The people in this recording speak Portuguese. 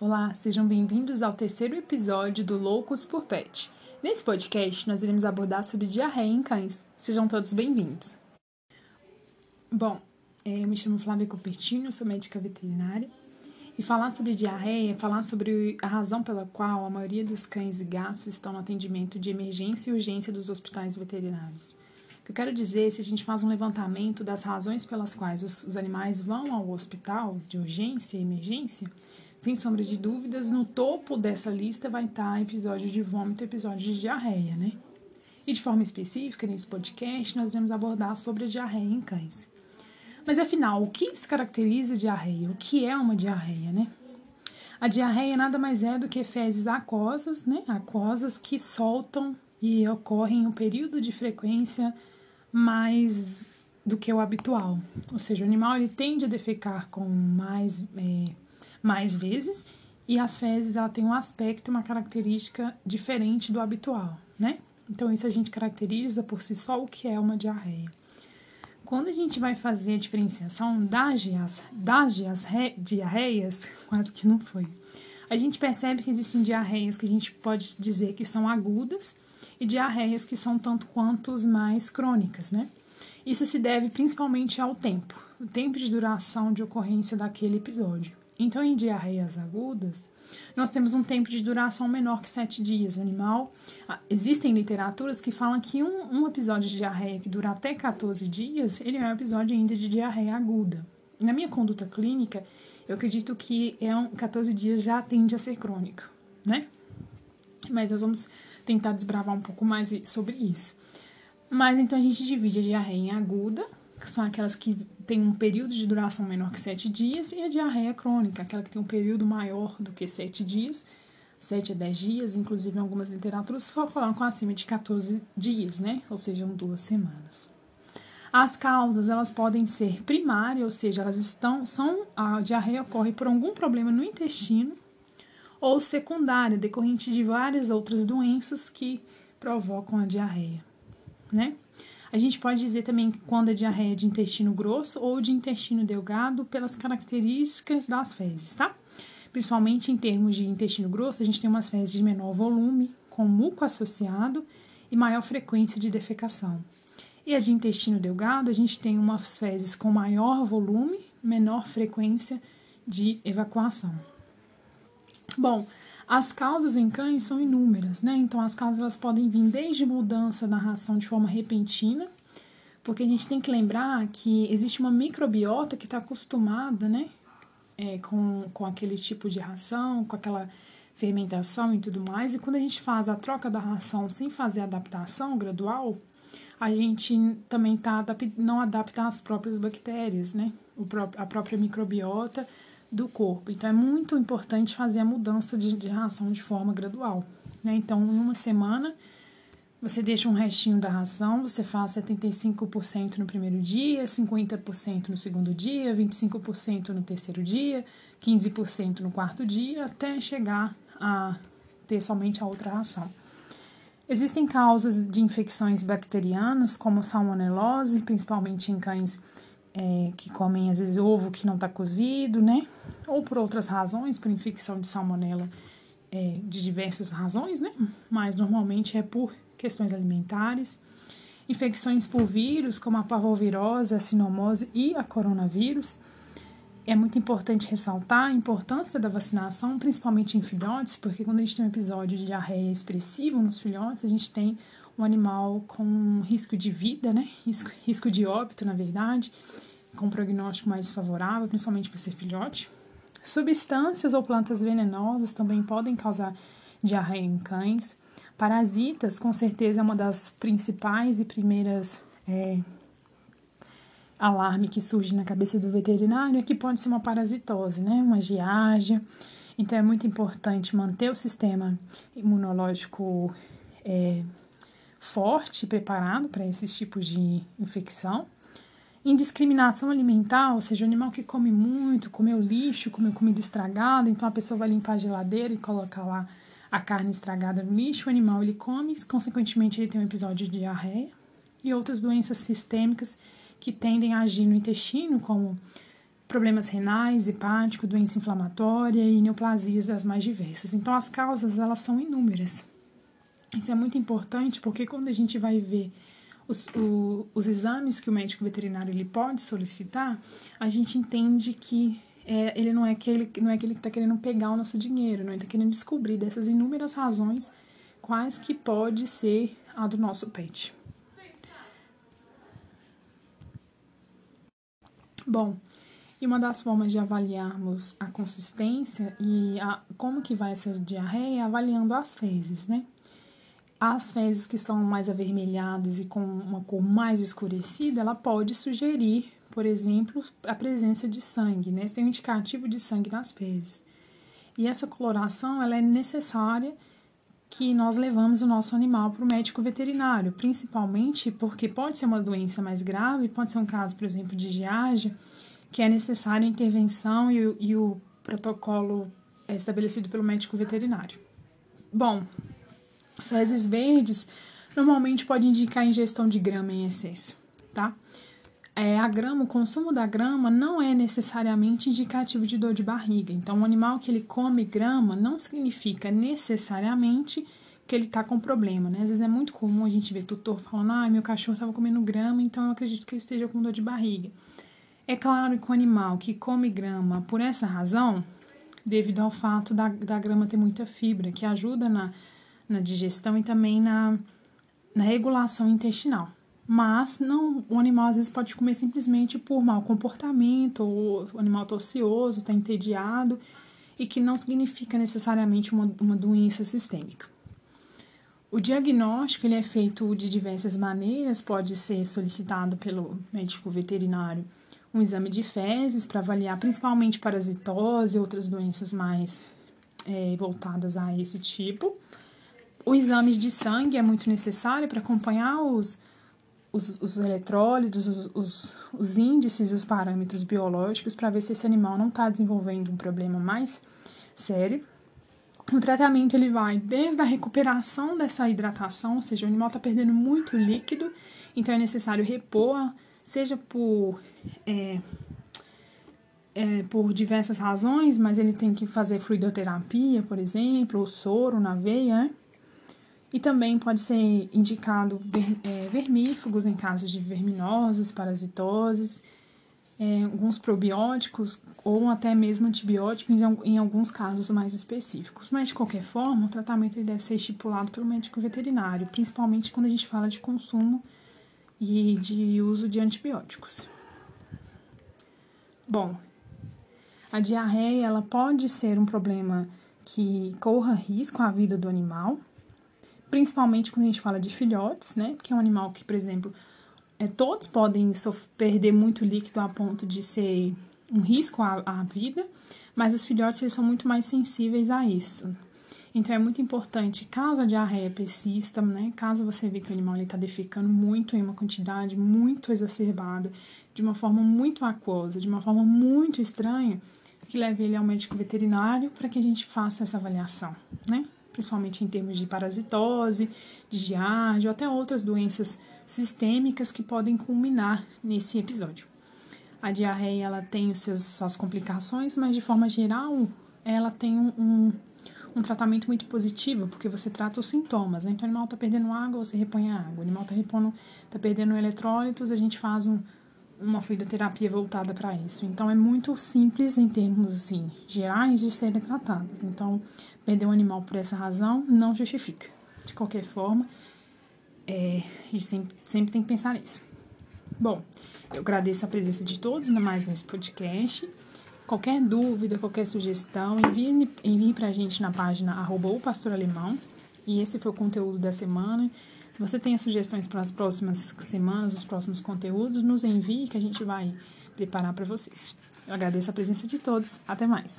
Olá, sejam bem-vindos ao terceiro episódio do Loucos por Pet. Nesse podcast, nós iremos abordar sobre diarreia em cães. Sejam todos bem-vindos. Bom, é, eu me chamo Flávia Cupertino, sou médica veterinária. E falar sobre diarreia é falar sobre a razão pela qual a maioria dos cães e gatos estão no atendimento de emergência e urgência dos hospitais veterinários. O que eu quero dizer, se a gente faz um levantamento das razões pelas quais os, os animais vão ao hospital de urgência e emergência, sem sombra de dúvidas, no topo dessa lista vai estar episódio de vômito episódio de diarreia, né? E de forma específica, nesse podcast, nós vamos abordar sobre a diarreia em cães. Mas afinal, o que se caracteriza a diarreia? O que é uma diarreia, né? A diarreia nada mais é do que fezes aquosas, né? Aquosas que soltam e ocorrem em um período de frequência mais do que o habitual. Ou seja, o animal ele tende a defecar com mais é, mais vezes e as fezes ela tem um aspecto, uma característica diferente do habitual, né? Então isso a gente caracteriza por si só o que é uma diarreia. Quando a gente vai fazer a diferenciação das, das diarreias, quase que não foi, a gente percebe que existem diarreias que a gente pode dizer que são agudas e diarreias que são tanto quanto mais crônicas, né? Isso se deve principalmente ao tempo, o tempo de duração de ocorrência daquele episódio. Então, em diarreias agudas, nós temos um tempo de duração menor que sete dias. O animal. Ah, existem literaturas que falam que um, um episódio de diarreia que dura até 14 dias, ele é um episódio ainda de diarreia aguda. Na minha conduta clínica, eu acredito que é um 14 dias já tende a ser crônica, né? Mas nós vamos tentar desbravar um pouco mais sobre isso. Mas então a gente divide a diarreia em aguda, são aquelas que têm um período de duração menor que sete dias, e a diarreia crônica, aquela que tem um período maior do que sete dias, sete a dez dias, inclusive em algumas literaturas colocam acima de 14 dias, né? Ou seja, duas semanas. As causas, elas podem ser primárias, ou seja, elas estão, são, a diarreia ocorre por algum problema no intestino, ou secundária, decorrente de várias outras doenças que provocam a diarreia, né? A gente pode dizer também quando a diarreia é de intestino grosso ou de intestino delgado pelas características das fezes, tá? Principalmente em termos de intestino grosso, a gente tem umas fezes de menor volume, com muco associado e maior frequência de defecação. E a de intestino delgado, a gente tem umas fezes com maior volume, menor frequência de evacuação. Bom, as causas em cães são inúmeras, né? Então, as causas elas podem vir desde mudança na ração de forma repentina, porque a gente tem que lembrar que existe uma microbiota que está acostumada, né? É, com, com aquele tipo de ração, com aquela fermentação e tudo mais, e quando a gente faz a troca da ração sem fazer adaptação gradual, a gente também tá, não adapta as próprias bactérias, né? A própria microbiota do corpo. Então, é muito importante fazer a mudança de, de ração de forma gradual. Né? Então, em uma semana, você deixa um restinho da ração, você faz 75% no primeiro dia, 50% no segundo dia, 25% no terceiro dia, 15% no quarto dia, até chegar a ter somente a outra ração. Existem causas de infecções bacterianas, como salmonelose, principalmente em cães é, que comem às vezes ovo que não está cozido, né? Ou por outras razões, por infecção de salmonela, é, de diversas razões, né? Mas normalmente é por questões alimentares. Infecções por vírus, como a parvovirose, a sinomose e a coronavírus. É muito importante ressaltar a importância da vacinação, principalmente em filhotes, porque quando a gente tem um episódio de diarreia expressivo nos filhotes, a gente tem um animal com risco de vida, né? Risco, risco de óbito, na verdade com prognóstico mais desfavorável, principalmente para ser filhote. Substâncias ou plantas venenosas também podem causar diarreia em cães. Parasitas, com certeza, é uma das principais e primeiras é, alarme que surge na cabeça do veterinário, é que pode ser uma parasitose, né? Uma giardia. Então, é muito importante manter o sistema imunológico é, forte, preparado para esses tipos de infecção. Indiscriminação alimentar, ou seja, o animal que come muito, comeu lixo, comeu comida estragada, então a pessoa vai limpar a geladeira e colocar lá a carne estragada no lixo, o animal ele come, consequentemente ele tem um episódio de diarreia e outras doenças sistêmicas que tendem a agir no intestino, como problemas renais, hepático, doença inflamatória e neoplasias as mais diversas. Então, as causas, elas são inúmeras. Isso é muito importante porque quando a gente vai ver os, o, os exames que o médico veterinário ele pode solicitar, a gente entende que é, ele não é aquele, não é aquele que está querendo pegar o nosso dinheiro, não está querendo descobrir dessas inúmeras razões quais que pode ser a do nosso pet. Bom, e uma das formas de avaliarmos a consistência e a, como que vai essa diarreia é avaliando as fezes, né? As fezes que estão mais avermelhadas e com uma cor mais escurecida, ela pode sugerir, por exemplo, a presença de sangue, né? É um indicativo de sangue nas fezes. E essa coloração, ela é necessária que nós levamos o nosso animal para o médico veterinário, principalmente porque pode ser uma doença mais grave, pode ser um caso, por exemplo, de giardia, que é necessária a intervenção e, e o protocolo é estabelecido pelo médico veterinário. Bom, fezes verdes normalmente pode indicar ingestão de grama em excesso, tá? É, a grama, o consumo da grama não é necessariamente indicativo de dor de barriga. Então, o animal que ele come grama não significa necessariamente que ele está com problema, né? Às vezes é muito comum a gente ver tutor falando, ah, meu cachorro estava comendo grama, então eu acredito que ele esteja com dor de barriga. É claro que o animal que come grama por essa razão, devido ao fato da, da grama ter muita fibra, que ajuda na, na digestão e também na, na regulação intestinal. Mas não, o animal às vezes pode comer simplesmente por mau comportamento, ou o animal está ocioso, está entediado, e que não significa necessariamente uma, uma doença sistêmica. O diagnóstico ele é feito de diversas maneiras, pode ser solicitado pelo médico veterinário um exame de fezes para avaliar principalmente parasitose e outras doenças mais é, voltadas a esse tipo. O exame de sangue é muito necessário para acompanhar os, os, os eletrólitos, os, os, os índices os parâmetros biológicos para ver se esse animal não está desenvolvendo um problema mais sério. O tratamento ele vai desde a recuperação dessa hidratação, ou seja, o animal está perdendo muito líquido, então é necessário repor seja por, é, é, por diversas razões, mas ele tem que fazer fluidoterapia, por exemplo, ou soro na veia, né? E também pode ser indicado ver, é, vermífugos em casos de verminoses, parasitoses, é, alguns probióticos ou até mesmo antibióticos em, em, alguns casos mais específicos. Mas, de qualquer forma, o tratamento ele deve ser estipulado pelo médico veterinário, principalmente quando a gente fala de consumo e de uso de antibióticos. Bom, a diarreia ela pode ser um problema que corra risco à vida do animal, principalmente quando a gente fala de filhotes, né? Porque é um animal que, por exemplo, é, todos podem perder muito líquido a ponto de ser um risco à, à vida, mas os filhotes eles são muito mais sensíveis a isso. Então é muito importante, caso a diarreia persista, né, caso você vê que o animal está defecando muito em uma quantidade muito exacerbada, de uma forma muito aquosa, de uma forma muito estranha, que leve ele ao médico veterinário para que a gente faça essa avaliação, né? Principalmente em termos de parasitose, de giardia ou até outras doenças sistêmicas que podem culminar nesse episódio. A diarreia ela tem suas complicações, mas de forma geral ela tem um, um um tratamento muito positivo, porque você trata os sintomas. Né? Então, o animal está perdendo água, você repõe a água. O animal está tá perdendo eletrólitos, a gente faz um, uma fluidoterapia voltada para isso. Então, é muito simples em termos assim, gerais de serem tratados. Então, perder um animal por essa razão não justifica. De qualquer forma, é, a gente sempre, sempre tem que pensar nisso. Bom, eu agradeço a presença de todos, ainda mais nesse podcast. Qualquer dúvida, qualquer sugestão, envie, envie para a gente na página arroba o pastor alemão. E esse foi o conteúdo da semana. Se você tem sugestões para as próximas semanas, os próximos conteúdos, nos envie que a gente vai preparar para vocês. Eu agradeço a presença de todos. Até mais.